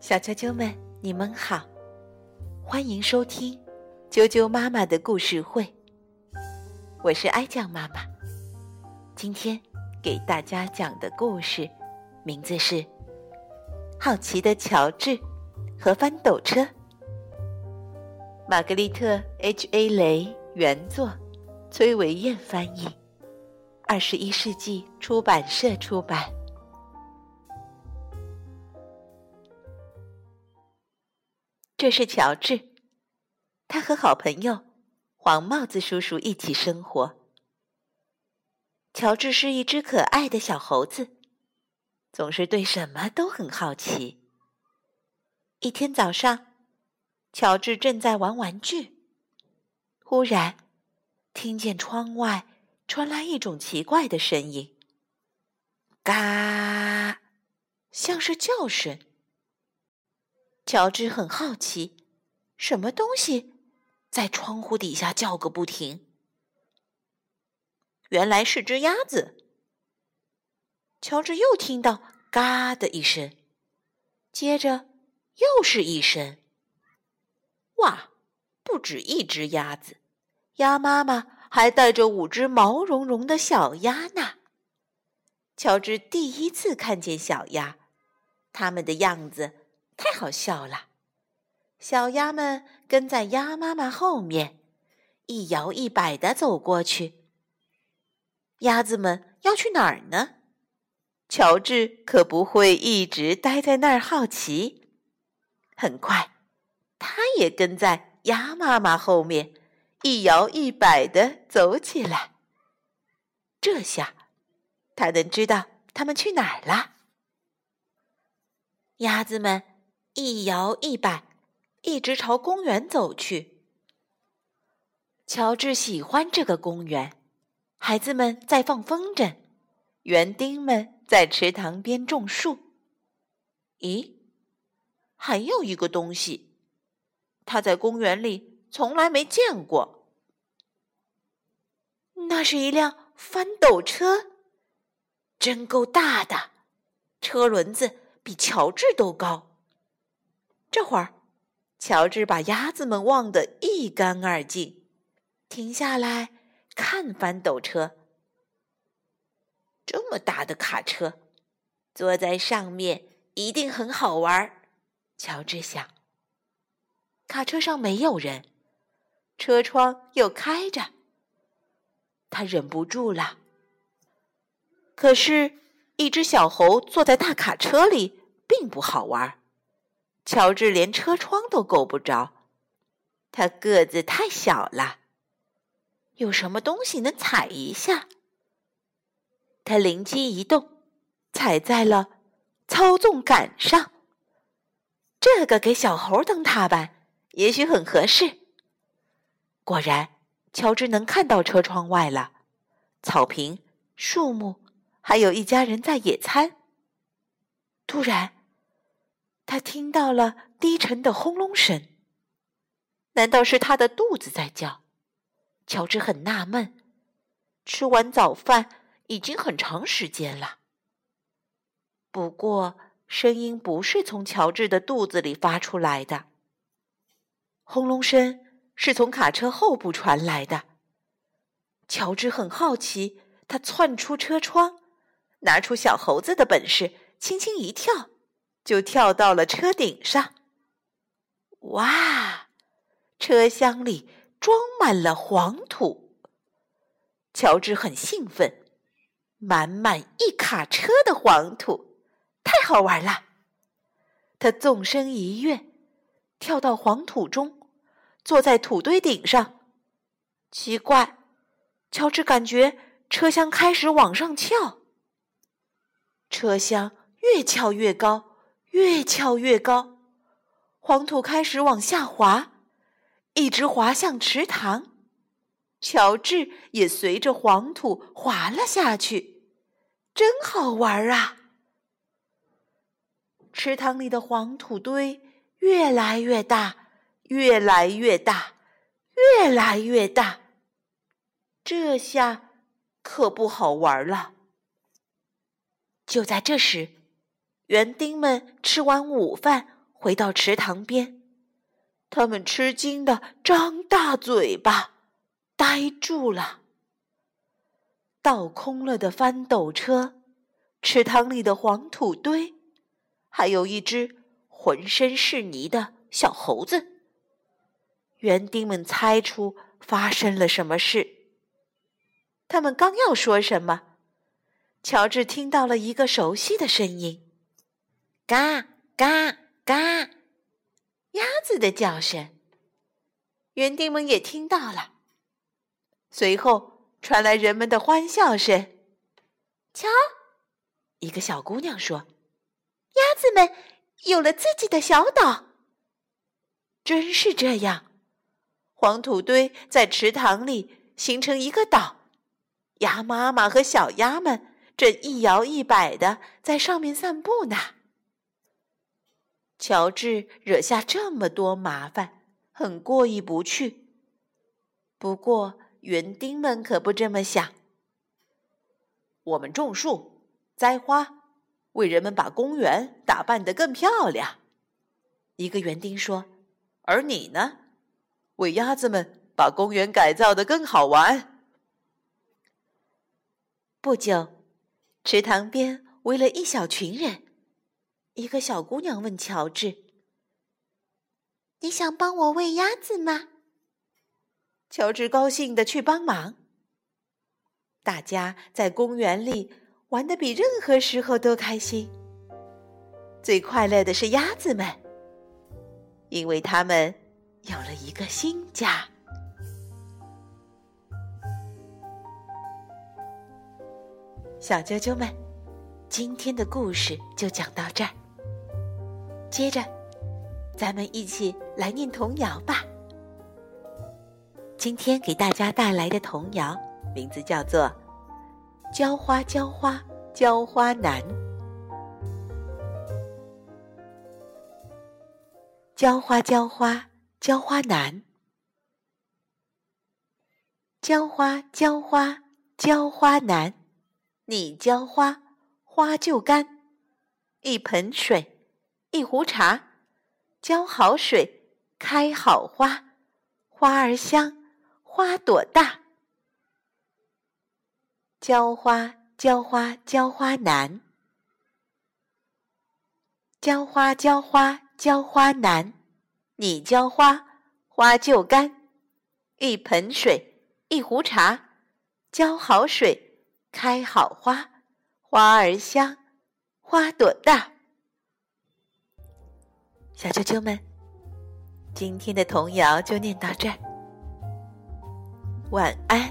小啾啾们，你们好，欢迎收听啾啾妈妈的故事会。我是哀酱妈妈，今天给大家讲的故事名字是《好奇的乔治和翻斗车》。玛格丽特 ·H·A· 雷原作，崔维燕翻译，二十一世纪出版社出版。这是乔治，他和好朋友黄帽子叔叔一起生活。乔治是一只可爱的小猴子，总是对什么都很好奇。一天早上，乔治正在玩玩具，忽然听见窗外传来一种奇怪的声音，“嘎”，像是叫声。乔治很好奇，什么东西在窗户底下叫个不停？原来是只鸭子。乔治又听到“嘎”的一声，接着又是一声。哇，不止一只鸭子，鸭妈妈还带着五只毛茸茸的小鸭呢。乔治第一次看见小鸭，它们的样子。太好笑了！小鸭们跟在鸭妈妈后面，一摇一摆的走过去。鸭子们要去哪儿呢？乔治可不会一直待在那儿好奇。很快，他也跟在鸭妈妈后面，一摇一摆的走起来。这下，他能知道他们去哪儿了。鸭子们。一摇一摆，一直朝公园走去。乔治喜欢这个公园，孩子们在放风筝，园丁们在池塘边种树。咦，还有一个东西，他在公园里从来没见过。那是一辆翻斗车，真够大的，车轮子比乔治都高。这会儿，乔治把鸭子们忘得一干二净，停下来看翻斗车。这么大的卡车，坐在上面一定很好玩。乔治想。卡车上没有人，车窗又开着，他忍不住了。可是，一只小猴坐在大卡车里，并不好玩。乔治连车窗都够不着，他个子太小了。有什么东西能踩一下？他灵机一动，踩在了操纵杆上。这个给小猴当踏板，也许很合适。果然，乔治能看到车窗外了，草坪、树木，还有一家人在野餐。突然。他听到了低沉的轰隆声，难道是他的肚子在叫？乔治很纳闷。吃完早饭已经很长时间了，不过声音不是从乔治的肚子里发出来的。轰隆声是从卡车后部传来的。乔治很好奇，他窜出车窗，拿出小猴子的本事，轻轻一跳。就跳到了车顶上。哇，车厢里装满了黄土。乔治很兴奋，满满一卡车的黄土，太好玩了。他纵身一跃，跳到黄土中，坐在土堆顶上。奇怪，乔治感觉车厢开始往上翘，车厢越翘越高。越翘越高，黄土开始往下滑，一直滑向池塘。乔治也随着黄土滑了下去，真好玩啊！池塘里的黄土堆越来越大，越来越大，越来越大。这下可不好玩了。就在这时。园丁们吃完午饭，回到池塘边，他们吃惊的张大嘴巴，呆住了。倒空了的翻斗车，池塘里的黄土堆，还有一只浑身是泥的小猴子。园丁们猜出发生了什么事。他们刚要说什么，乔治听到了一个熟悉的声音：“嘎嘎嘎！”鸭子的叫声。园丁们也听到了。随后传来人们的欢笑声。瞧，一个小姑娘说：“鸭子们有了自己的小岛。”真是这样。黄土堆在池塘里形成一个岛，鸭妈妈和小鸭们正一摇一摆的在上面散步呢。乔治惹下这么多麻烦，很过意不去。不过园丁们可不这么想。我们种树、栽花，为人们把公园打扮得更漂亮。一个园丁说：“而你呢？”为鸭子们把公园改造的更好玩。不久，池塘边围了一小群人。一个小姑娘问乔治：“你想帮我喂鸭子吗？”乔治高兴的去帮忙。大家在公园里玩的比任何时候都开心。最快乐的是鸭子们，因为它们。有了一个新家，小啾啾们，今天的故事就讲到这儿。接着，咱们一起来念童谣吧。今天给大家带来的童谣名字叫做《浇花浇花浇花难》。浇花浇花。浇花难，浇花浇花浇花难，你浇花花就干。一盆水，一壶茶，浇好水开好花，花儿香，花朵大。浇花浇花浇花难，浇花浇花浇花难。你浇花，花就干；一盆水，一壶茶，浇好水，开好花，花儿香，花朵大。小啾啾们，今天的童谣就念到这儿，晚安。